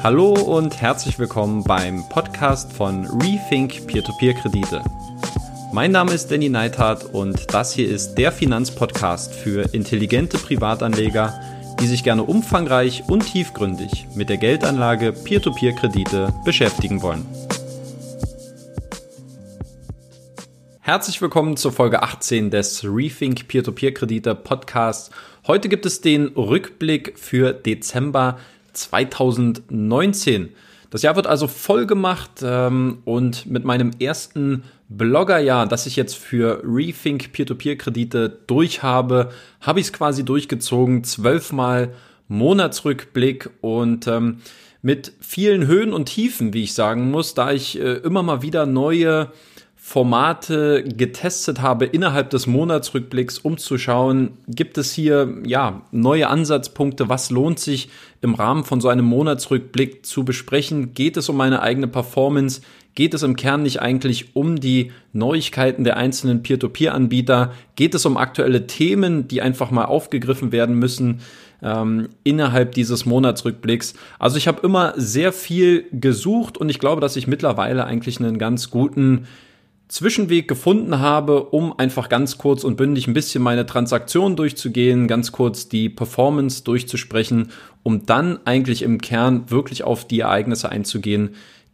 Hallo und herzlich willkommen beim Podcast von Rethink Peer-to-Peer-Kredite. Mein Name ist Danny Neithardt und das hier ist der Finanzpodcast für intelligente Privatanleger, die sich gerne umfangreich und tiefgründig mit der Geldanlage Peer-to-Peer-Kredite beschäftigen wollen. Herzlich willkommen zur Folge 18 des Rethink Peer-to-Peer-Kredite Podcasts. Heute gibt es den Rückblick für Dezember 2019. Das Jahr wird also voll gemacht ähm, und mit meinem ersten Bloggerjahr, das ich jetzt für Rethink Peer-to-Peer-Kredite durchhabe, habe ich es quasi durchgezogen. Zwölfmal Monatsrückblick und ähm, mit vielen Höhen und Tiefen, wie ich sagen muss, da ich äh, immer mal wieder neue Formate getestet habe innerhalb des Monatsrückblicks, um zu schauen, gibt es hier ja neue Ansatzpunkte, was lohnt sich im Rahmen von so einem Monatsrückblick zu besprechen? Geht es um meine eigene Performance? Geht es im Kern nicht eigentlich um die Neuigkeiten der einzelnen Peer-to-Peer-Anbieter? Geht es um aktuelle Themen, die einfach mal aufgegriffen werden müssen? ähm, innerhalb dieses Monatsrückblicks. Also ich habe immer sehr viel gesucht und ich glaube, dass ich mittlerweile eigentlich einen ganz guten Zwischenweg gefunden habe, um einfach ganz kurz und bündig ein bisschen meine Transaktion durchzugehen, ganz kurz die Performance durchzusprechen, um dann eigentlich im Kern wirklich auf die Ereignisse einzugehen,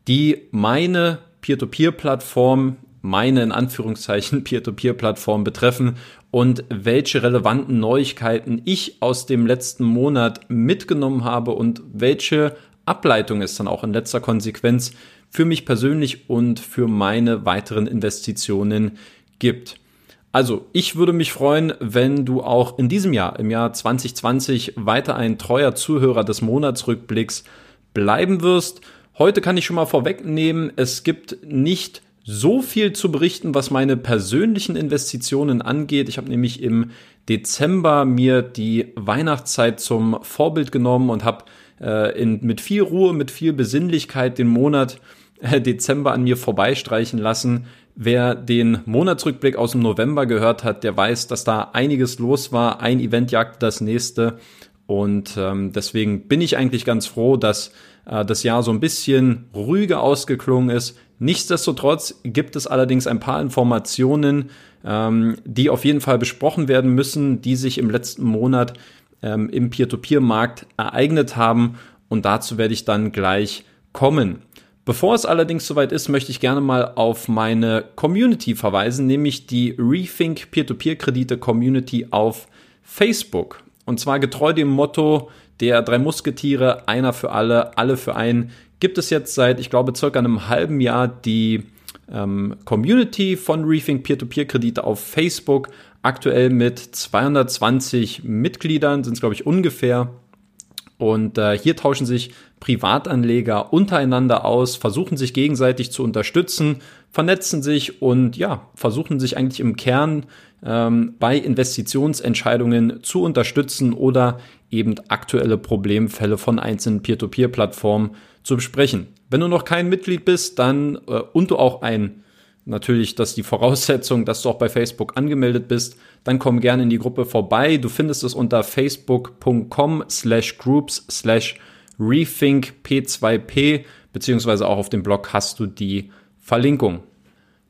die meine Peer-to-Peer-Plattform, meine in Anführungszeichen Peer-to-Peer-Plattform betreffen und welche relevanten Neuigkeiten ich aus dem letzten Monat mitgenommen habe und welche Ableitung es dann auch in letzter Konsequenz für mich persönlich und für meine weiteren Investitionen gibt. Also, ich würde mich freuen, wenn du auch in diesem Jahr, im Jahr 2020, weiter ein treuer Zuhörer des Monatsrückblicks bleiben wirst. Heute kann ich schon mal vorwegnehmen, es gibt nicht so viel zu berichten, was meine persönlichen Investitionen angeht. Ich habe nämlich im Dezember mir die Weihnachtszeit zum Vorbild genommen und habe äh, mit viel Ruhe, mit viel Besinnlichkeit den Monat Dezember an mir vorbeistreichen lassen. Wer den Monatsrückblick aus dem November gehört hat, der weiß, dass da einiges los war. Ein Event jagte das nächste. Und ähm, deswegen bin ich eigentlich ganz froh, dass äh, das Jahr so ein bisschen ruhiger ausgeklungen ist. Nichtsdestotrotz gibt es allerdings ein paar Informationen, ähm, die auf jeden Fall besprochen werden müssen, die sich im letzten Monat ähm, im Peer-to-Peer-Markt ereignet haben. Und dazu werde ich dann gleich kommen. Bevor es allerdings soweit ist, möchte ich gerne mal auf meine Community verweisen, nämlich die Rethink Peer-to-Peer-Kredite Community auf Facebook. Und zwar getreu dem Motto der drei Musketiere, einer für alle, alle für einen, gibt es jetzt seit, ich glaube, circa einem halben Jahr die ähm, Community von Rethink Peer-to-Peer-Kredite auf Facebook. Aktuell mit 220 Mitgliedern sind es, glaube ich, ungefähr. Und äh, hier tauschen sich Privatanleger untereinander aus, versuchen sich gegenseitig zu unterstützen, vernetzen sich und ja, versuchen sich eigentlich im Kern ähm, bei Investitionsentscheidungen zu unterstützen oder eben aktuelle Problemfälle von einzelnen Peer-to-Peer-Plattformen zu besprechen. Wenn du noch kein Mitglied bist, dann äh, und du auch ein natürlich das die Voraussetzung, dass du auch bei Facebook angemeldet bist, dann komm gerne in die Gruppe vorbei. Du findest es unter facebook.com slash groups slash rethink p2p, beziehungsweise auch auf dem Blog hast du die Verlinkung.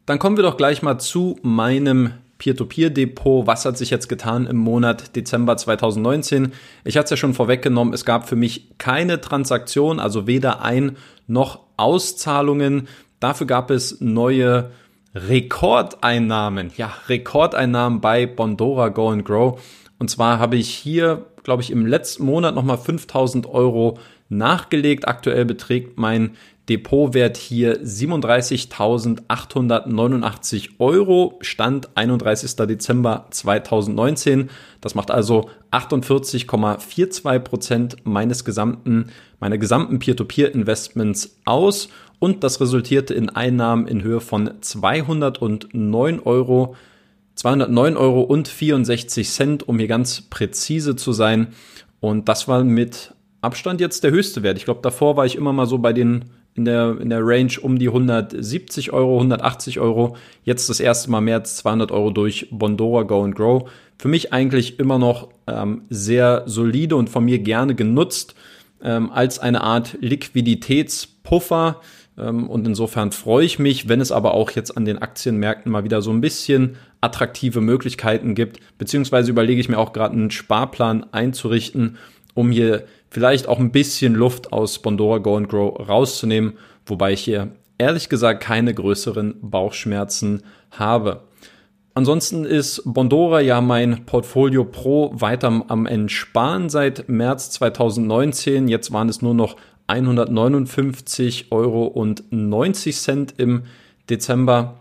Dann kommen wir doch gleich mal zu meinem Peer-to-Peer-Depot. Was hat sich jetzt getan im Monat Dezember 2019? Ich hatte es ja schon vorweggenommen, es gab für mich keine Transaktion, also weder Ein- noch Auszahlungen. Dafür gab es neue Rekordeinnahmen, ja, Rekordeinnahmen bei Bondora Go and Grow. Und zwar habe ich hier, glaube ich, im letzten Monat nochmal 5000 Euro nachgelegt. Aktuell beträgt mein Depotwert hier 37.889 Euro, Stand 31. Dezember 2019. Das macht also 48,42 Prozent meines gesamten, meiner gesamten Peer-to-Peer-Investments aus und das resultierte in Einnahmen in Höhe von 209 Euro, 209 Euro und 64 Cent, um hier ganz präzise zu sein. Und das war mit Abstand jetzt der höchste Wert. Ich glaube, davor war ich immer mal so bei den in der, in der Range um die 170 Euro, 180 Euro. Jetzt das erste Mal mehr als 200 Euro durch Bondora Go and Grow. Für mich eigentlich immer noch ähm, sehr solide und von mir gerne genutzt ähm, als eine Art Liquiditätspuffer. Ähm, und insofern freue ich mich, wenn es aber auch jetzt an den Aktienmärkten mal wieder so ein bisschen attraktive Möglichkeiten gibt. Beziehungsweise überlege ich mir auch gerade einen Sparplan einzurichten, um hier vielleicht auch ein bisschen Luft aus Bondora Go and Grow rauszunehmen, wobei ich hier ehrlich gesagt keine größeren Bauchschmerzen habe. Ansonsten ist Bondora ja mein Portfolio Pro weiter am Entsparen seit März 2019. Jetzt waren es nur noch 159 Euro und 90 Cent im Dezember.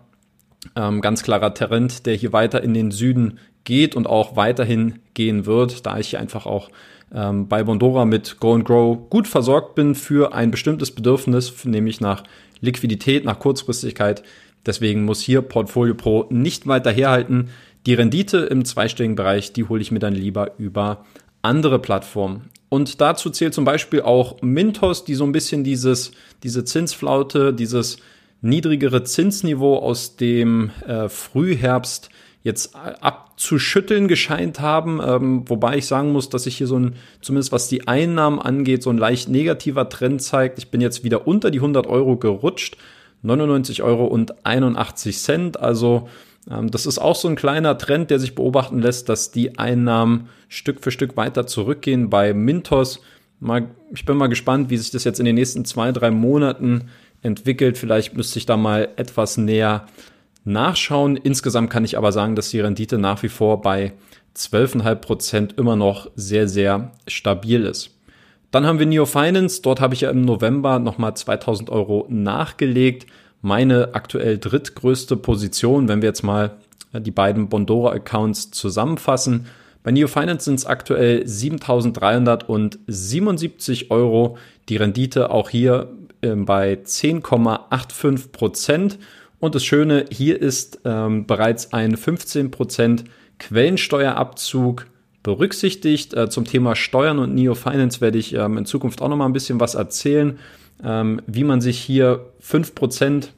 Ähm, ganz klarer Trend, der hier weiter in den Süden geht und auch weiterhin gehen wird, da ich hier einfach auch ähm, bei Bondora mit Go and Grow gut versorgt bin für ein bestimmtes Bedürfnis, nämlich nach Liquidität, nach Kurzfristigkeit. Deswegen muss hier Portfolio Pro nicht weiter herhalten. Die Rendite im zweistelligen Bereich, die hole ich mir dann lieber über andere Plattformen. Und dazu zählt zum Beispiel auch Mintos, die so ein bisschen dieses, diese Zinsflaute, dieses niedrigere Zinsniveau aus dem äh, Frühherbst jetzt abzuschütteln gescheint haben, ähm, wobei ich sagen muss, dass sich hier so ein, zumindest was die Einnahmen angeht, so ein leicht negativer Trend zeigt. Ich bin jetzt wieder unter die 100 Euro gerutscht, 99 Euro und 81 Cent, also ähm, das ist auch so ein kleiner Trend, der sich beobachten lässt, dass die Einnahmen Stück für Stück weiter zurückgehen bei Mintos. Mal, ich bin mal gespannt, wie sich das jetzt in den nächsten zwei, drei Monaten entwickelt. Vielleicht müsste ich da mal etwas näher nachschauen. Insgesamt kann ich aber sagen, dass die Rendite nach wie vor bei 12,5 Prozent immer noch sehr, sehr stabil ist. Dann haben wir Neo Finance. Dort habe ich ja im November nochmal 2000 Euro nachgelegt. Meine aktuell drittgrößte Position, wenn wir jetzt mal die beiden Bondora-Accounts zusammenfassen. Bei Neo Finance sind es aktuell 7.377 Euro. Die Rendite auch hier äh, bei 10,85 Prozent. Und das Schöne, hier ist ähm, bereits ein 15% Quellensteuerabzug berücksichtigt. Äh, zum Thema Steuern und Neo Finance werde ich ähm, in Zukunft auch noch mal ein bisschen was erzählen, ähm, wie man sich hier 5%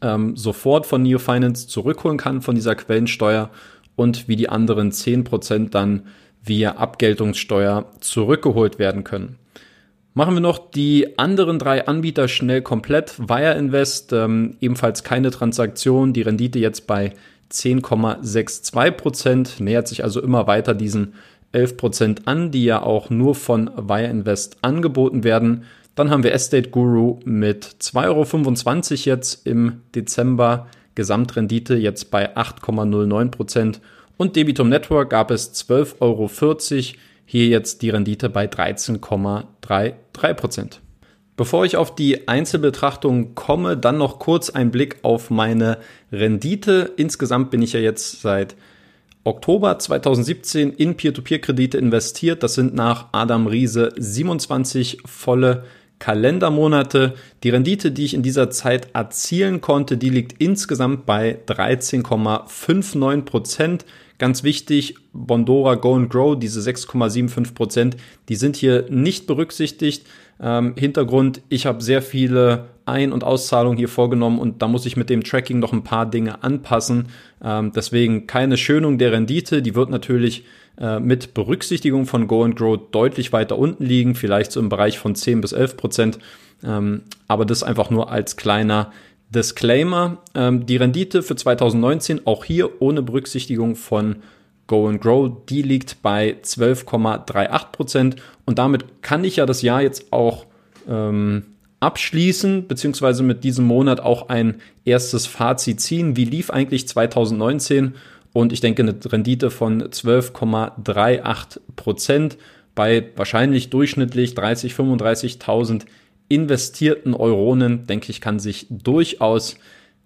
ähm, sofort von Neo Finance zurückholen kann von dieser Quellensteuer und wie die anderen 10% dann via Abgeltungssteuer zurückgeholt werden können. Machen wir noch die anderen drei Anbieter schnell komplett. Wire Invest, ähm, ebenfalls keine Transaktion, die Rendite jetzt bei 10,62 Prozent, nähert sich also immer weiter diesen 11 Prozent an, die ja auch nur von Wire Invest angeboten werden. Dann haben wir Estate Guru mit 2,25 Euro jetzt im Dezember, Gesamtrendite jetzt bei 8,09 Prozent. Und Debitum Network gab es 12,40 Euro hier jetzt die Rendite bei 13,33 Prozent. Bevor ich auf die Einzelbetrachtung komme, dann noch kurz ein Blick auf meine Rendite. Insgesamt bin ich ja jetzt seit Oktober 2017 in Peer-to-Peer-Kredite investiert. Das sind nach Adam Riese 27 volle Kalendermonate. Die Rendite, die ich in dieser Zeit erzielen konnte, die liegt insgesamt bei 13,59 Prozent. Ganz wichtig, Bondora Go and Grow, diese 6,75 Prozent, die sind hier nicht berücksichtigt. Ähm, Hintergrund, ich habe sehr viele Ein- und Auszahlungen hier vorgenommen und da muss ich mit dem Tracking noch ein paar Dinge anpassen. Ähm, deswegen keine Schönung der Rendite, die wird natürlich äh, mit Berücksichtigung von Go and Grow deutlich weiter unten liegen, vielleicht so im Bereich von 10 bis 11 Prozent. Ähm, aber das einfach nur als kleiner Disclaimer, ähm, die Rendite für 2019, auch hier ohne Berücksichtigung von Go and Grow, die liegt bei 12,38 Prozent und damit kann ich ja das Jahr jetzt auch ähm, abschließen, beziehungsweise mit diesem Monat auch ein erstes Fazit ziehen. Wie lief eigentlich 2019? Und ich denke, eine Rendite von 12,38 Prozent bei wahrscheinlich durchschnittlich 30, 35.000 investierten Euronen, denke ich, kann sich durchaus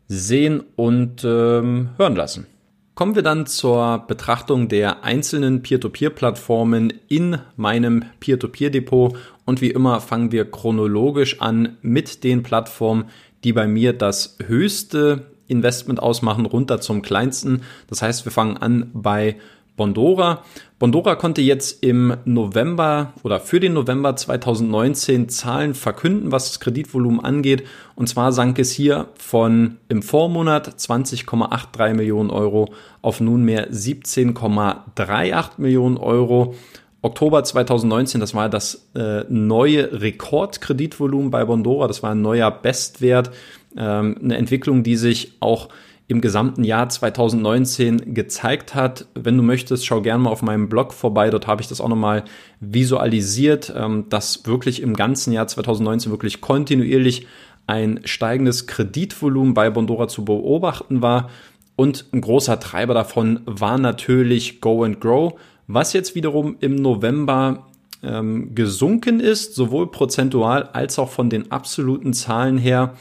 sehen und ähm, hören lassen. Kommen wir dann zur Betrachtung der einzelnen Peer-to-Peer-Plattformen in meinem Peer-to-Peer-Depot. Und wie immer fangen wir chronologisch an mit den Plattformen, die bei mir das höchste Investment ausmachen, runter zum kleinsten. Das heißt, wir fangen an bei Bondora. Bondora konnte jetzt im November oder für den November 2019 Zahlen verkünden, was das Kreditvolumen angeht. Und zwar sank es hier von im Vormonat 20,83 Millionen Euro auf nunmehr 17,38 Millionen Euro. Oktober 2019, das war das äh, neue Rekordkreditvolumen bei Bondora, das war ein neuer Bestwert, ähm, eine Entwicklung, die sich auch im gesamten Jahr 2019 gezeigt hat. Wenn du möchtest, schau gerne mal auf meinem Blog vorbei. Dort habe ich das auch nochmal visualisiert, ähm, dass wirklich im ganzen Jahr 2019 wirklich kontinuierlich ein steigendes Kreditvolumen bei Bondora zu beobachten war. Und ein großer Treiber davon war natürlich Go and Grow, was jetzt wiederum im November ähm, gesunken ist, sowohl prozentual als auch von den absoluten Zahlen her.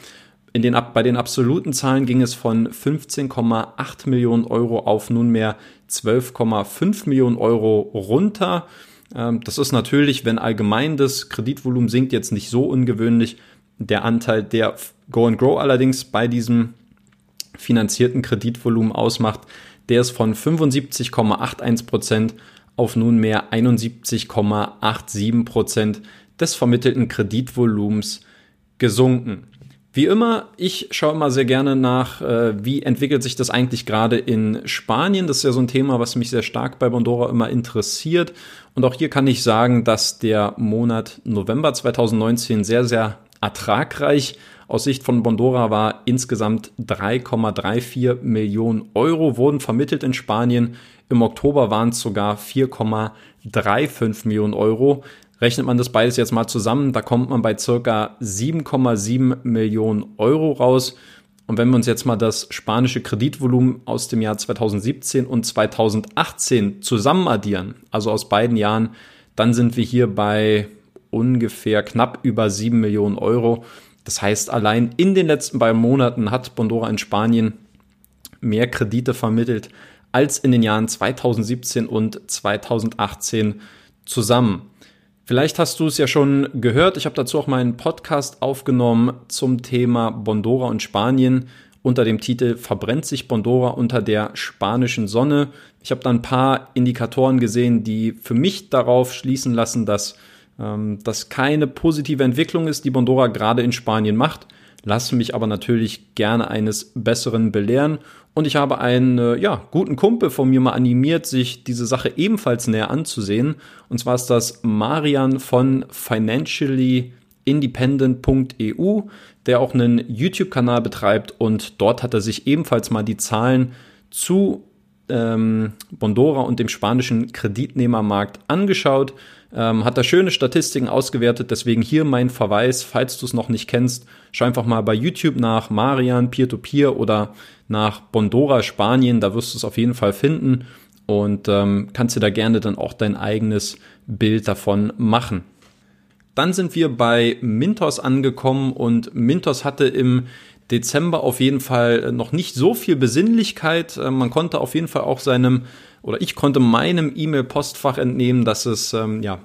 In den, bei den absoluten Zahlen ging es von 15,8 Millionen Euro auf nunmehr 12,5 Millionen Euro runter. Ähm, das ist natürlich, wenn allgemein das Kreditvolumen sinkt, jetzt nicht so ungewöhnlich. Der Anteil, der Go and Grow allerdings bei diesem finanzierten Kreditvolumen ausmacht, der ist von 75,81 Prozent auf nunmehr 71,87 Prozent des vermittelten Kreditvolumens gesunken. Wie immer, ich schaue immer sehr gerne nach, äh, wie entwickelt sich das eigentlich gerade in Spanien. Das ist ja so ein Thema, was mich sehr stark bei Bondora immer interessiert. Und auch hier kann ich sagen, dass der Monat November 2019 sehr, sehr ertragreich aus Sicht von Bondora war. Insgesamt 3,34 Millionen Euro wurden vermittelt in Spanien. Im Oktober waren es sogar 4,35 Millionen Euro. Rechnet man das beides jetzt mal zusammen, da kommt man bei circa 7,7 Millionen Euro raus. Und wenn wir uns jetzt mal das spanische Kreditvolumen aus dem Jahr 2017 und 2018 zusammen addieren, also aus beiden Jahren, dann sind wir hier bei ungefähr knapp über 7 Millionen Euro. Das heißt, allein in den letzten beiden Monaten hat Bondora in Spanien mehr Kredite vermittelt als in den Jahren 2017 und 2018 zusammen. Vielleicht hast du es ja schon gehört. Ich habe dazu auch meinen Podcast aufgenommen zum Thema Bondora und Spanien unter dem Titel Verbrennt sich Bondora unter der spanischen Sonne. Ich habe da ein paar Indikatoren gesehen, die für mich darauf schließen lassen, dass ähm, das keine positive Entwicklung ist, die Bondora gerade in Spanien macht. Lasse mich aber natürlich gerne eines Besseren belehren. Und ich habe einen äh, ja, guten Kumpel von mir mal animiert, sich diese Sache ebenfalls näher anzusehen. Und zwar ist das Marian von financiallyindependent.eu, der auch einen YouTube-Kanal betreibt. Und dort hat er sich ebenfalls mal die Zahlen zu ähm, Bondora und dem spanischen Kreditnehmermarkt angeschaut, ähm, hat da schöne Statistiken ausgewertet, deswegen hier mein Verweis, falls du es noch nicht kennst, schau einfach mal bei YouTube nach Marian Peer-to-Peer -Peer oder nach Bondora Spanien, da wirst du es auf jeden Fall finden. Und ähm, kannst dir da gerne dann auch dein eigenes Bild davon machen. Dann sind wir bei Mintos angekommen und Mintos hatte im Dezember auf jeden Fall noch nicht so viel Besinnlichkeit. Äh, man konnte auf jeden Fall auch seinem oder ich konnte meinem E-Mail-Postfach entnehmen, dass es ähm, ja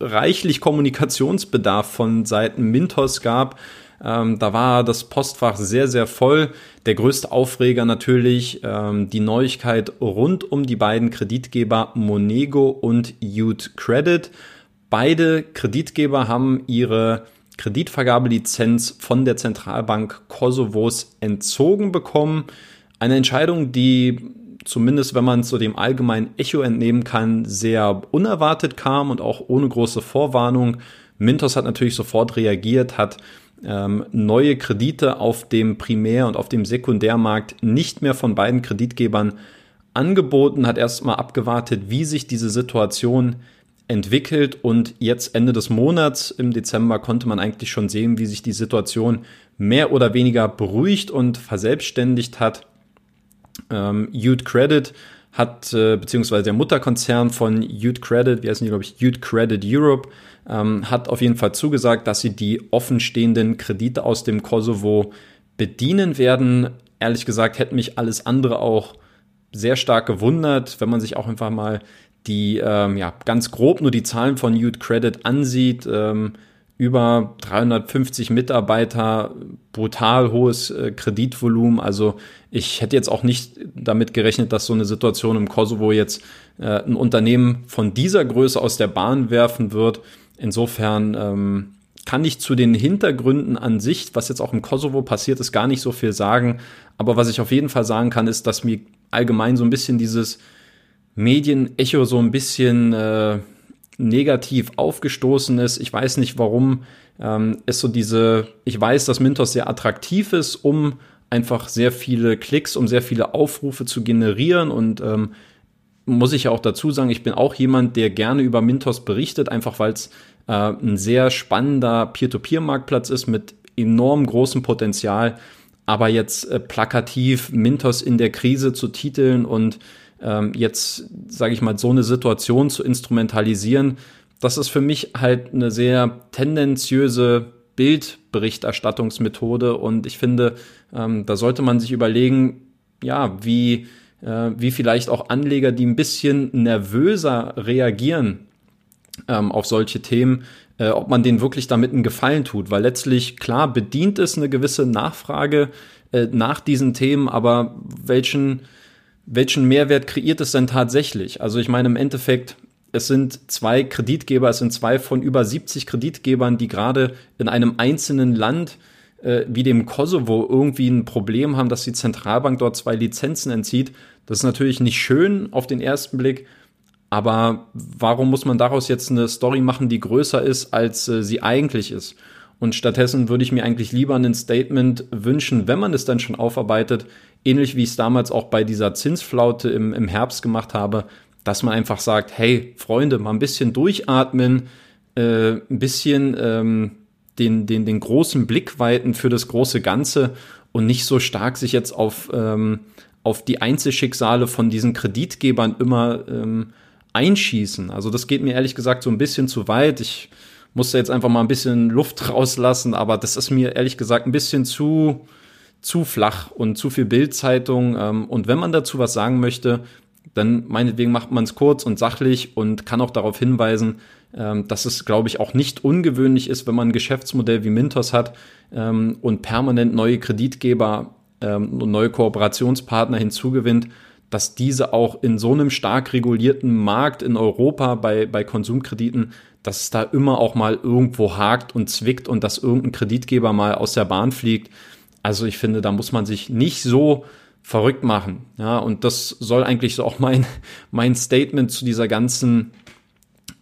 reichlich Kommunikationsbedarf von Seiten Mintos gab. Ähm, da war das Postfach sehr, sehr voll. Der größte Aufreger natürlich ähm, die Neuigkeit rund um die beiden Kreditgeber Monego und Youth Credit. Beide Kreditgeber haben ihre Kreditvergabelizenz von der Zentralbank Kosovos entzogen bekommen. Eine Entscheidung, die zumindest wenn man es so dem allgemeinen Echo entnehmen kann, sehr unerwartet kam und auch ohne große Vorwarnung. Mintos hat natürlich sofort reagiert, hat ähm, neue Kredite auf dem Primär- und auf dem Sekundärmarkt nicht mehr von beiden Kreditgebern angeboten, hat erstmal abgewartet, wie sich diese Situation entwickelt und jetzt Ende des Monats im Dezember konnte man eigentlich schon sehen, wie sich die Situation mehr oder weniger beruhigt und verselbstständigt hat. Ähm, Youth Credit hat, äh, beziehungsweise der Mutterkonzern von Youth Credit, wie heißen die, glaube ich, Youth Credit Europe, ähm, hat auf jeden Fall zugesagt, dass sie die offenstehenden Kredite aus dem Kosovo bedienen werden. Ehrlich gesagt, hätte mich alles andere auch sehr stark gewundert, wenn man sich auch einfach mal die, ähm, ja, ganz grob nur die Zahlen von Youth Credit ansieht. Ähm, über 350 Mitarbeiter, brutal hohes äh, Kreditvolumen. Also ich hätte jetzt auch nicht damit gerechnet, dass so eine Situation im Kosovo jetzt äh, ein Unternehmen von dieser Größe aus der Bahn werfen wird. Insofern ähm, kann ich zu den Hintergründen an sich, was jetzt auch im Kosovo passiert ist, gar nicht so viel sagen. Aber was ich auf jeden Fall sagen kann, ist, dass mir allgemein so ein bisschen dieses Medienecho so ein bisschen äh, negativ aufgestoßen ist. Ich weiß nicht, warum ähm, es so diese, ich weiß, dass Mintos sehr attraktiv ist, um einfach sehr viele Klicks, um sehr viele Aufrufe zu generieren und ähm, muss ich ja auch dazu sagen, ich bin auch jemand, der gerne über Mintos berichtet, einfach weil es äh, ein sehr spannender Peer-to-Peer-Marktplatz ist mit enorm großem Potenzial. Aber jetzt äh, plakativ Mintos in der Krise zu titeln und ähm, jetzt, sage ich mal, so eine Situation zu instrumentalisieren, das ist für mich halt eine sehr tendenziöse Bildberichterstattungsmethode. Und ich finde, ähm, da sollte man sich überlegen, ja, wie, äh, wie vielleicht auch Anleger, die ein bisschen nervöser reagieren ähm, auf solche Themen, äh, ob man denen wirklich damit einen Gefallen tut, weil letztlich, klar, bedient es eine gewisse Nachfrage äh, nach diesen Themen, aber welchen, welchen Mehrwert kreiert es denn tatsächlich? Also ich meine, im Endeffekt, es sind zwei Kreditgeber, es sind zwei von über 70 Kreditgebern, die gerade in einem einzelnen Land äh, wie dem Kosovo irgendwie ein Problem haben, dass die Zentralbank dort zwei Lizenzen entzieht. Das ist natürlich nicht schön auf den ersten Blick, aber warum muss man daraus jetzt eine Story machen, die größer ist, als äh, sie eigentlich ist? Und stattdessen würde ich mir eigentlich lieber ein Statement wünschen, wenn man es dann schon aufarbeitet, ähnlich wie ich es damals auch bei dieser Zinsflaute im, im Herbst gemacht habe, dass man einfach sagt, hey Freunde, mal ein bisschen durchatmen, äh, ein bisschen ähm, den, den, den großen Blickweiten für das große Ganze und nicht so stark sich jetzt auf, ähm, auf die Einzelschicksale von diesen Kreditgebern immer ähm, einschießen. Also das geht mir ehrlich gesagt so ein bisschen zu weit. Ich musste jetzt einfach mal ein bisschen Luft rauslassen, aber das ist mir ehrlich gesagt ein bisschen zu, zu flach und zu viel Bildzeitung. Ähm, und wenn man dazu was sagen möchte, dann meinetwegen macht man es kurz und sachlich und kann auch darauf hinweisen, ähm, dass es, glaube ich, auch nicht ungewöhnlich ist, wenn man ein Geschäftsmodell wie Mintos hat ähm, und permanent neue Kreditgeber ähm, und neue Kooperationspartner hinzugewinnt, dass diese auch in so einem stark regulierten Markt in Europa bei, bei Konsumkrediten, dass es da immer auch mal irgendwo hakt und zwickt und dass irgendein Kreditgeber mal aus der Bahn fliegt. Also ich finde, da muss man sich nicht so verrückt machen. Ja, und das soll eigentlich so auch mein, mein Statement zu dieser ganzen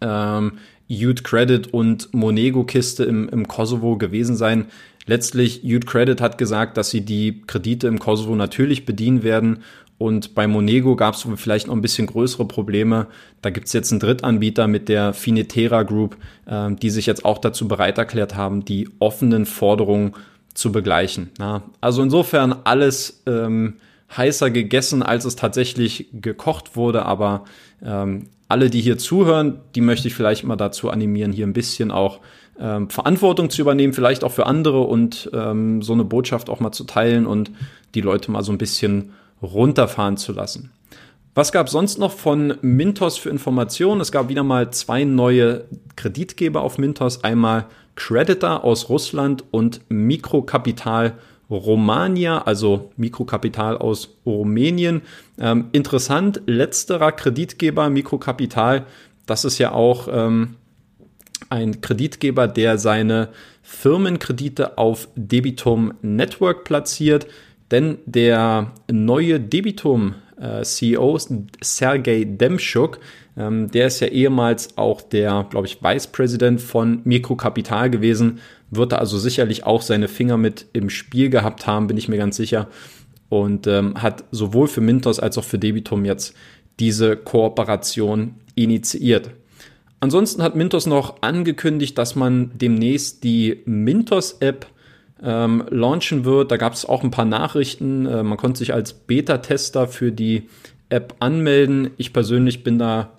ähm, Youth Credit und Monego-Kiste im, im Kosovo gewesen sein. Letztlich, Youth Credit hat gesagt, dass sie die Kredite im Kosovo natürlich bedienen werden. Und bei Monego gab es vielleicht noch ein bisschen größere Probleme. Da gibt es jetzt einen Drittanbieter mit der Finetera Group, äh, die sich jetzt auch dazu bereit erklärt haben, die offenen Forderungen zu begleichen. Ja, also insofern alles ähm, heißer gegessen, als es tatsächlich gekocht wurde. Aber ähm, alle, die hier zuhören, die möchte ich vielleicht mal dazu animieren, hier ein bisschen auch ähm, Verantwortung zu übernehmen, vielleicht auch für andere und ähm, so eine Botschaft auch mal zu teilen und die Leute mal so ein bisschen runterfahren zu lassen. Was gab sonst noch von Mintos für Informationen? Es gab wieder mal zwei neue Kreditgeber auf Mintos. Einmal Creditor aus Russland und Mikrokapital Romania, also Mikrokapital aus Rumänien. Ähm, interessant, letzterer Kreditgeber Mikrokapital, das ist ja auch ähm, ein Kreditgeber, der seine Firmenkredite auf Debitum Network platziert, denn der neue Debitum äh, CEO Sergei Demschuk, ähm, der ist ja ehemals auch der, glaube ich, Vice President von Mikrokapital gewesen, wird er also sicherlich auch seine Finger mit im Spiel gehabt haben, bin ich mir ganz sicher. Und ähm, hat sowohl für Mintos als auch für Debitum jetzt diese Kooperation initiiert. Ansonsten hat Mintos noch angekündigt, dass man demnächst die Mintos-App ähm, launchen wird. Da gab es auch ein paar Nachrichten. Äh, man konnte sich als Beta-Tester für die App anmelden. Ich persönlich bin da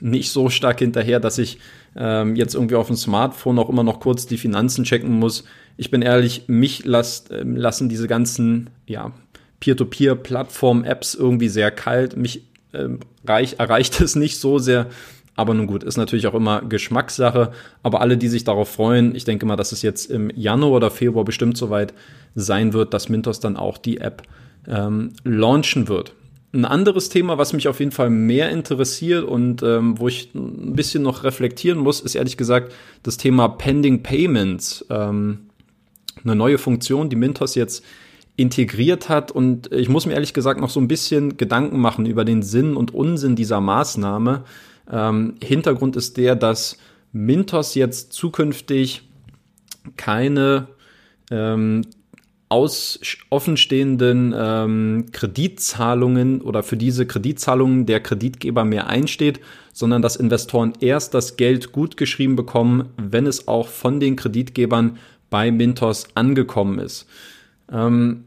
nicht so stark hinterher, dass ich ähm, jetzt irgendwie auf dem Smartphone auch immer noch kurz die Finanzen checken muss. Ich bin ehrlich, mich lasst, äh, lassen diese ganzen ja, Peer-to-Peer-Plattform-Apps irgendwie sehr kalt. Mich ähm, reich, erreicht es nicht so sehr. Aber nun gut, ist natürlich auch immer Geschmackssache. Aber alle, die sich darauf freuen, ich denke mal, dass es jetzt im Januar oder Februar bestimmt soweit sein wird, dass Mintos dann auch die App ähm, launchen wird. Ein anderes Thema, was mich auf jeden Fall mehr interessiert und ähm, wo ich ein bisschen noch reflektieren muss, ist ehrlich gesagt das Thema Pending Payments. Ähm, eine neue Funktion, die Mintos jetzt integriert hat. Und ich muss mir ehrlich gesagt noch so ein bisschen Gedanken machen über den Sinn und Unsinn dieser Maßnahme. Ähm, Hintergrund ist der, dass Mintos jetzt zukünftig keine ähm, aus offenstehenden ähm, Kreditzahlungen oder für diese Kreditzahlungen der Kreditgeber mehr einsteht, sondern dass Investoren erst das Geld gut geschrieben bekommen, wenn es auch von den Kreditgebern bei Mintos angekommen ist. Ähm,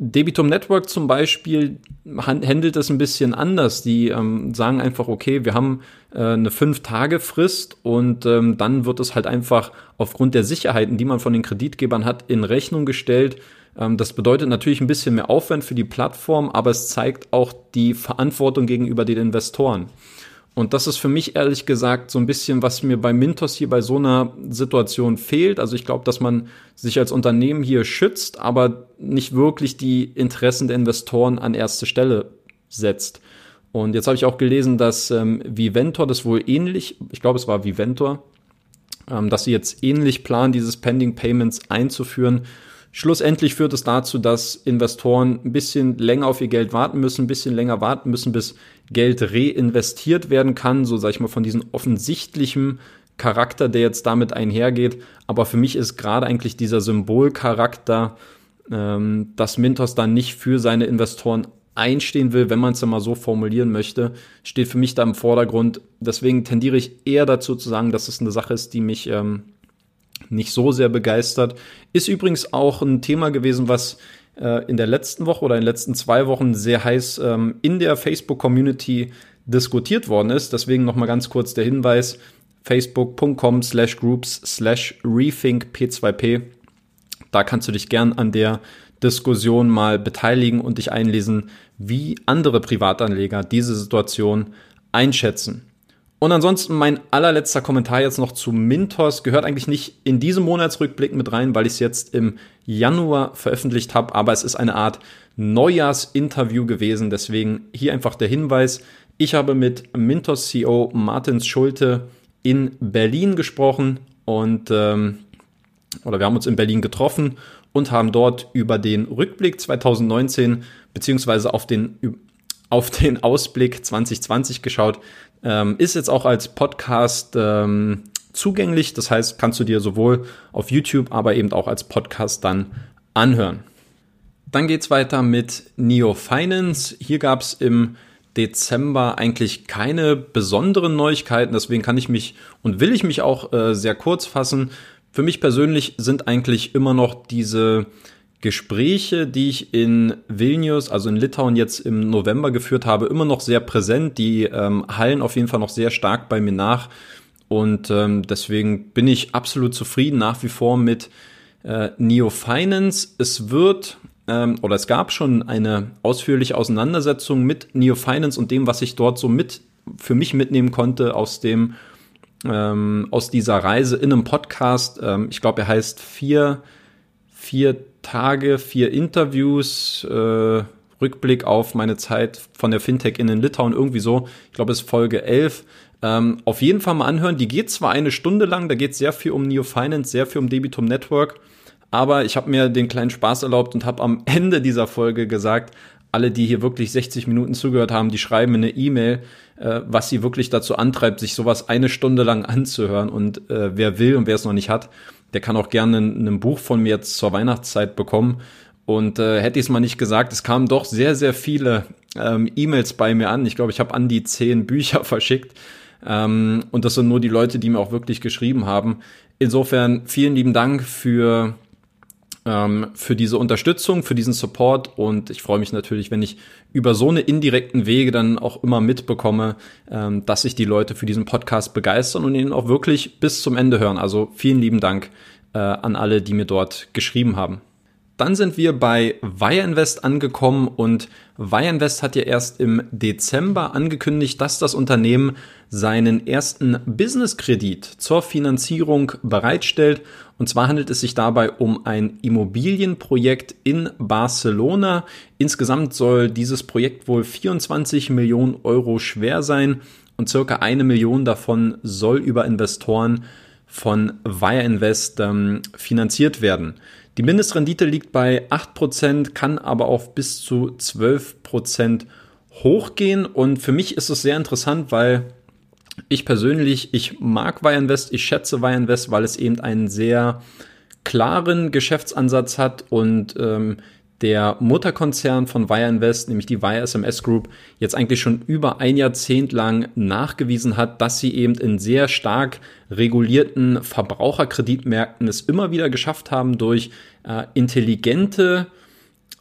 Debitum Network zum Beispiel handelt das ein bisschen anders. Die ähm, sagen einfach, okay, wir haben äh, eine Fünf-Tage-Frist und ähm, dann wird es halt einfach aufgrund der Sicherheiten, die man von den Kreditgebern hat, in Rechnung gestellt. Ähm, das bedeutet natürlich ein bisschen mehr Aufwand für die Plattform, aber es zeigt auch die Verantwortung gegenüber den Investoren. Und das ist für mich ehrlich gesagt so ein bisschen, was mir bei Mintos hier bei so einer Situation fehlt. Also ich glaube, dass man sich als Unternehmen hier schützt, aber nicht wirklich die Interessen der Investoren an erste Stelle setzt. Und jetzt habe ich auch gelesen, dass ähm, Viventor das wohl ähnlich, ich glaube, es war Viventor, ähm, dass sie jetzt ähnlich planen, dieses Pending Payments einzuführen. Schlussendlich führt es dazu, dass Investoren ein bisschen länger auf ihr Geld warten müssen, ein bisschen länger warten müssen, bis Geld reinvestiert werden kann, so sage ich mal von diesem offensichtlichen Charakter, der jetzt damit einhergeht. Aber für mich ist gerade eigentlich dieser Symbolcharakter, ähm, dass Mintos dann nicht für seine Investoren einstehen will, wenn man es mal so formulieren möchte, steht für mich da im Vordergrund. Deswegen tendiere ich eher dazu zu sagen, dass es eine Sache ist, die mich ähm, nicht so sehr begeistert. Ist übrigens auch ein Thema gewesen, was äh, in der letzten Woche oder in den letzten zwei Wochen sehr heiß ähm, in der Facebook-Community diskutiert worden ist. Deswegen nochmal ganz kurz der Hinweis, facebook.com slash groups slash rethink p2p. Da kannst du dich gern an der Diskussion mal beteiligen und dich einlesen, wie andere Privatanleger diese Situation einschätzen. Und ansonsten mein allerletzter Kommentar jetzt noch zu Mintos gehört eigentlich nicht in diesem Monatsrückblick mit rein, weil ich es jetzt im Januar veröffentlicht habe, aber es ist eine Art Neujahrsinterview gewesen. Deswegen hier einfach der Hinweis. Ich habe mit Mintos CEO Martins Schulte in Berlin gesprochen und ähm, oder wir haben uns in Berlin getroffen und haben dort über den Rückblick 2019 beziehungsweise auf den auf den Ausblick 2020 geschaut. Ähm, ist jetzt auch als Podcast ähm, zugänglich. Das heißt, kannst du dir sowohl auf YouTube, aber eben auch als Podcast dann anhören. Dann geht's weiter mit Neo Finance. Hier gab's im Dezember eigentlich keine besonderen Neuigkeiten. Deswegen kann ich mich und will ich mich auch äh, sehr kurz fassen. Für mich persönlich sind eigentlich immer noch diese Gespräche, die ich in Vilnius, also in Litauen jetzt im November geführt habe, immer noch sehr präsent. Die ähm, hallen auf jeden Fall noch sehr stark bei mir nach. Und ähm, deswegen bin ich absolut zufrieden nach wie vor mit äh, Neo Finance. Es wird ähm, oder es gab schon eine ausführliche Auseinandersetzung mit Neo Finance und dem, was ich dort so mit für mich mitnehmen konnte aus dem ähm, aus dieser Reise in einem Podcast. Ähm, ich glaube, er heißt vier vier Tage, vier Interviews, äh, Rückblick auf meine Zeit von der Fintech in Litauen, irgendwie so. Ich glaube, es ist Folge 11. Ähm, auf jeden Fall mal anhören. Die geht zwar eine Stunde lang, da geht sehr viel um Neo Finance, sehr viel um Debitum Network, aber ich habe mir den kleinen Spaß erlaubt und habe am Ende dieser Folge gesagt, alle, die hier wirklich 60 Minuten zugehört haben, die schreiben eine E-Mail, äh, was sie wirklich dazu antreibt, sich sowas eine Stunde lang anzuhören. Und äh, wer will und wer es noch nicht hat, der kann auch gerne ein, ein Buch von mir jetzt zur Weihnachtszeit bekommen. Und äh, hätte ich es mal nicht gesagt, es kamen doch sehr, sehr viele ähm, E-Mails bei mir an. Ich glaube, ich habe an die zehn Bücher verschickt. Ähm, und das sind nur die Leute, die mir auch wirklich geschrieben haben. Insofern vielen lieben Dank für ähm, für diese Unterstützung, für diesen Support und ich freue mich natürlich, wenn ich über so eine indirekten Wege dann auch immer mitbekomme, ähm, dass sich die Leute für diesen Podcast begeistern und ihn auch wirklich bis zum Ende hören. Also vielen lieben Dank äh, an alle, die mir dort geschrieben haben. Dann sind wir bei Wire Invest angekommen und Wire Invest hat ja erst im Dezember angekündigt, dass das Unternehmen seinen ersten Business-Kredit zur Finanzierung bereitstellt. Und zwar handelt es sich dabei um ein Immobilienprojekt in Barcelona. Insgesamt soll dieses Projekt wohl 24 Millionen Euro schwer sein und circa eine Million davon soll über Investoren von Wire Invest ähm, finanziert werden. Die Mindestrendite liegt bei 8%, kann aber auf bis zu 12% hochgehen. Und für mich ist es sehr interessant, weil Ich persönlich, ich mag Wireinvest, ich schätze Wireinvest, weil es eben einen sehr klaren Geschäftsansatz hat und ähm, der Mutterkonzern von Wire Invest, nämlich die Wire SMS Group, jetzt eigentlich schon über ein Jahrzehnt lang nachgewiesen hat, dass sie eben in sehr stark regulierten Verbraucherkreditmärkten es immer wieder geschafft haben, durch äh, intelligente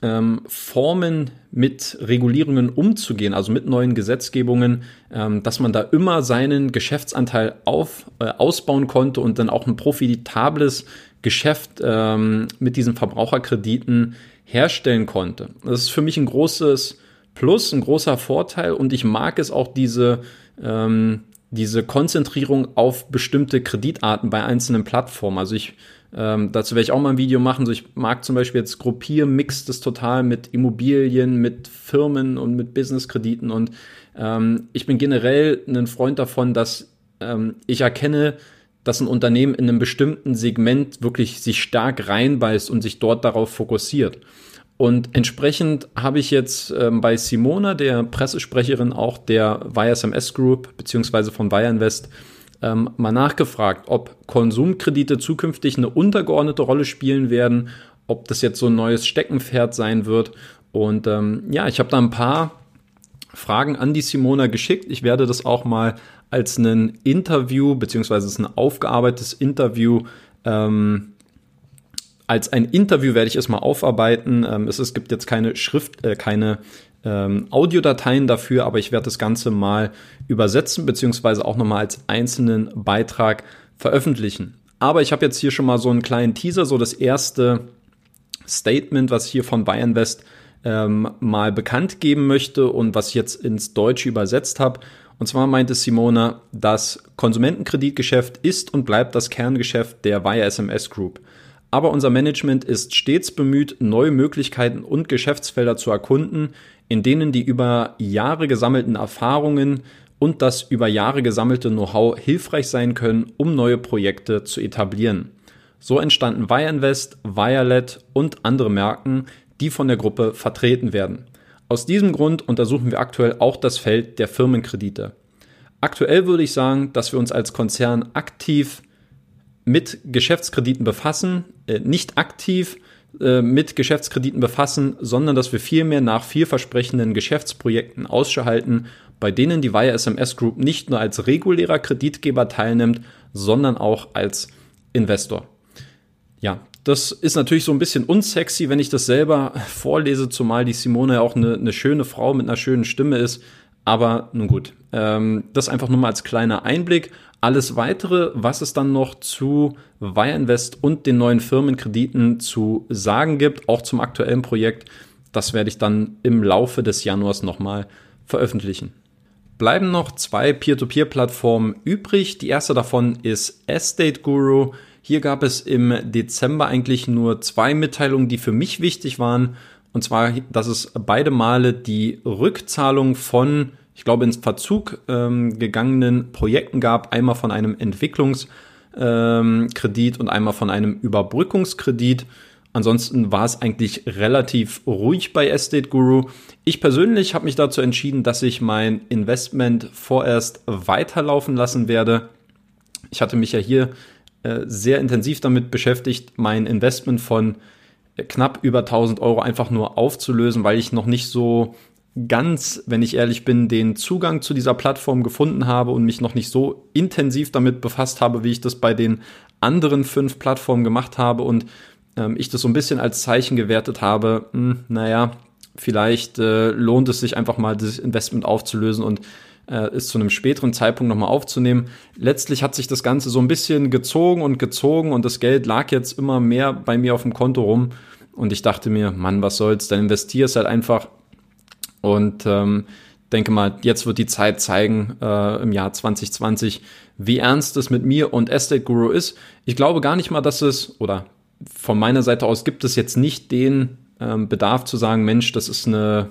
ähm, Formen mit Regulierungen umzugehen, also mit neuen Gesetzgebungen, ähm, dass man da immer seinen Geschäftsanteil auf, äh, ausbauen konnte und dann auch ein profitables Geschäft ähm, mit diesen Verbraucherkrediten herstellen konnte. Das ist für mich ein großes Plus, ein großer Vorteil und ich mag es auch diese, ähm, diese Konzentrierung auf bestimmte Kreditarten bei einzelnen Plattformen. Also ich ähm, dazu werde ich auch mal ein Video machen. So, ich mag zum Beispiel jetzt Gruppier, mix das total mit Immobilien, mit Firmen und mit Businesskrediten. Und ähm, ich bin generell ein Freund davon, dass ähm, ich erkenne, dass ein Unternehmen in einem bestimmten Segment wirklich sich stark reinbeißt und sich dort darauf fokussiert. Und entsprechend habe ich jetzt ähm, bei Simona, der Pressesprecherin auch der YSMS Group beziehungsweise von Invest, ähm, mal nachgefragt, ob Konsumkredite zukünftig eine untergeordnete Rolle spielen werden, ob das jetzt so ein neues Steckenpferd sein wird. Und ähm, ja, ich habe da ein paar Fragen an die Simona geschickt. Ich werde das auch mal als ein Interview, beziehungsweise ein aufgearbeitetes Interview, ähm, als ein Interview werde ich es mal aufarbeiten. Ähm, es, es gibt jetzt keine Schrift, äh, keine ähm, Audiodateien dafür, aber ich werde das Ganze mal übersetzen, beziehungsweise auch nochmal als einzelnen Beitrag veröffentlichen. Aber ich habe jetzt hier schon mal so einen kleinen Teaser, so das erste Statement, was ich hier von Bayernvest ähm, mal bekannt geben möchte und was ich jetzt ins Deutsche übersetzt habe. Und zwar meinte Simona, das Konsumentenkreditgeschäft ist und bleibt das Kerngeschäft der Wire SMS Group. Aber unser Management ist stets bemüht, neue Möglichkeiten und Geschäftsfelder zu erkunden, in denen die über Jahre gesammelten Erfahrungen und das über Jahre gesammelte Know-how hilfreich sein können, um neue Projekte zu etablieren. So entstanden Wireinvest, Wirelet und andere Marken, die von der Gruppe vertreten werden. Aus diesem Grund untersuchen wir aktuell auch das Feld der Firmenkredite. Aktuell würde ich sagen, dass wir uns als Konzern aktiv mit Geschäftskrediten befassen, äh, nicht aktiv äh, mit Geschäftskrediten befassen, sondern dass wir vielmehr nach vielversprechenden Geschäftsprojekten Ausschau halten, bei denen die Wire SMS Group nicht nur als regulärer Kreditgeber teilnimmt, sondern auch als Investor. Ja, das ist natürlich so ein bisschen unsexy, wenn ich das selber vorlese, zumal die Simone ja auch eine, eine schöne Frau mit einer schönen Stimme ist. Aber nun gut, ähm, das einfach nur mal als kleiner Einblick. Alles weitere, was es dann noch zu Wireinvest und den neuen Firmenkrediten zu sagen gibt, auch zum aktuellen Projekt, das werde ich dann im Laufe des Januars nochmal veröffentlichen. Bleiben noch zwei Peer-to-Peer-Plattformen übrig. Die erste davon ist Estate Guru. Hier gab es im Dezember eigentlich nur zwei Mitteilungen, die für mich wichtig waren. Und zwar, dass es beide Male die Rückzahlung von, ich glaube, ins Verzug ähm, gegangenen Projekten gab. Einmal von einem Entwicklungskredit ähm, und einmal von einem Überbrückungskredit. Ansonsten war es eigentlich relativ ruhig bei Estate Guru. Ich persönlich habe mich dazu entschieden, dass ich mein Investment vorerst weiterlaufen lassen werde. Ich hatte mich ja hier äh, sehr intensiv damit beschäftigt, mein Investment von knapp über 1000 Euro einfach nur aufzulösen, weil ich noch nicht so ganz, wenn ich ehrlich bin, den Zugang zu dieser Plattform gefunden habe und mich noch nicht so intensiv damit befasst habe, wie ich das bei den anderen fünf Plattformen gemacht habe und ähm, ich das so ein bisschen als Zeichen gewertet habe, mh, hm, naja, vielleicht äh, lohnt es sich einfach mal das Investment aufzulösen und äh, es zu einem späteren Zeitpunkt nochmal aufzunehmen. Letztlich hat sich das Ganze so ein bisschen gezogen und gezogen und das Geld lag jetzt immer mehr bei mir auf dem Konto rum. Und ich dachte mir, Mann, was soll's, dann investierst halt einfach. Und ähm, denke mal, jetzt wird die Zeit zeigen, äh, im Jahr 2020, wie ernst es mit mir und Estate Guru ist. Ich glaube gar nicht mal, dass es, oder von meiner Seite aus gibt es jetzt nicht den ähm, Bedarf zu sagen, Mensch, das ist eine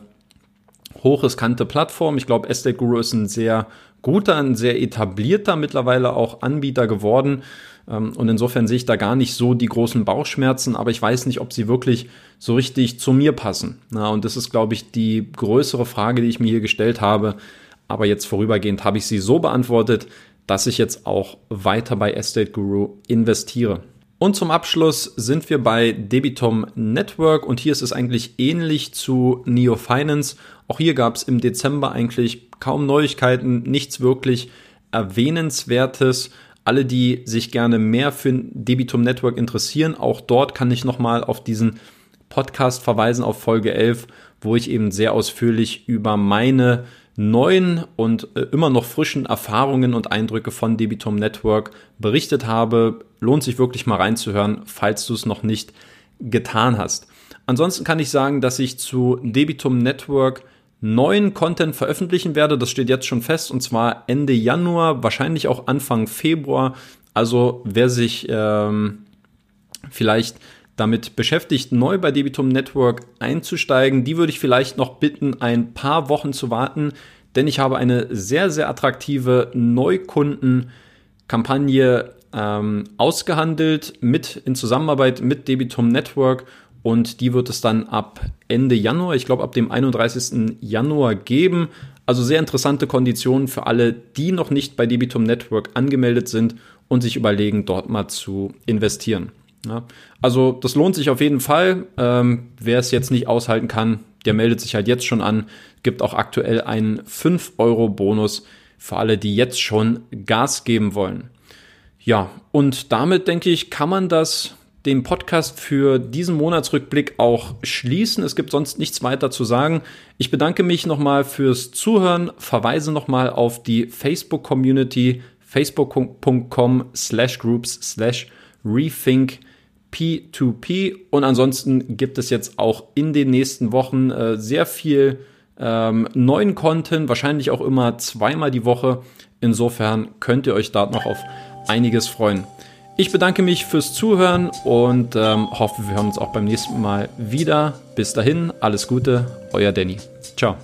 hochriskante Plattform. Ich glaube, Estate Guru ist ein sehr guter, ein sehr etablierter mittlerweile auch Anbieter geworden. Ähm, und insofern sehe ich da gar nicht so die großen Bauchschmerzen, aber ich weiß nicht, ob sie wirklich so richtig zu mir passen. und das ist, glaube ich, die größere Frage, die ich mir hier gestellt habe. aber jetzt vorübergehend habe ich sie so beantwortet, dass ich jetzt auch weiter bei Estate Guru investiere. Und zum Abschluss sind wir bei Debitum Network und hier ist es eigentlich ähnlich zu Neo Finance. Auch hier gab es im Dezember eigentlich kaum Neuigkeiten, nichts wirklich erwähnenswertes. Alle, die sich gerne mehr für Debitum Network interessieren, auch dort kann ich nochmal auf diesen Podcast verweisen, auf Folge 11, wo ich eben sehr ausführlich über meine neuen und äh, immer noch frischen Erfahrungen und Eindrücke von Debitum Network berichtet habe. Lohnt sich wirklich mal reinzuhören, falls du es noch nicht getan hast. Ansonsten kann ich sagen, dass ich zu Debitum Network neuen Content veröffentlichen werde. Das steht jetzt schon fest und zwar Ende Januar, wahrscheinlich auch Anfang Februar. Also wer sich ähm, vielleicht damit beschäftigt, neu bei Debitum Network einzusteigen, die würde ich vielleicht noch bitten, ein paar Wochen zu warten, denn ich habe eine sehr, sehr attraktive Neukundenkampagne ähm, ausgehandelt mit in Zusammenarbeit mit Debitum Network und die wird es dann ab Ende Januar, ich glaube ab dem 31. Januar geben. Also sehr interessante Konditionen für alle, die noch nicht bei Debitum Network angemeldet sind und sich überlegen, dort mal zu investieren. Ja, also das lohnt sich auf jeden Fall. Ähm, wer es jetzt nicht aushalten kann, der meldet sich halt jetzt schon an. Gibt auch aktuell einen 5-Euro-Bonus für alle, die jetzt schon Gas geben wollen. Ja, und damit denke ich, kann man das den Podcast für diesen Monatsrückblick auch schließen. Es gibt sonst nichts weiter zu sagen. Ich bedanke mich nochmal fürs Zuhören, verweise nochmal auf die Facebook-Community facebook.com slash groups slash rethink P2P. Und ansonsten gibt es jetzt auch in den nächsten Wochen äh, sehr viel ähm, neuen Content, wahrscheinlich auch immer zweimal die Woche. Insofern könnt ihr euch da noch auf einiges freuen. Ich bedanke mich fürs Zuhören und ähm, hoffe, wir hören uns auch beim nächsten Mal wieder. Bis dahin, alles Gute, euer Danny. Ciao.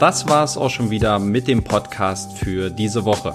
Das war es auch schon wieder mit dem Podcast für diese Woche.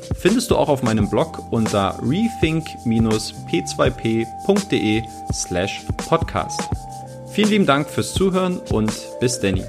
findest du auch auf meinem Blog unter rethink-p2p.de slash podcast. Vielen lieben Dank fürs Zuhören und bis Danny.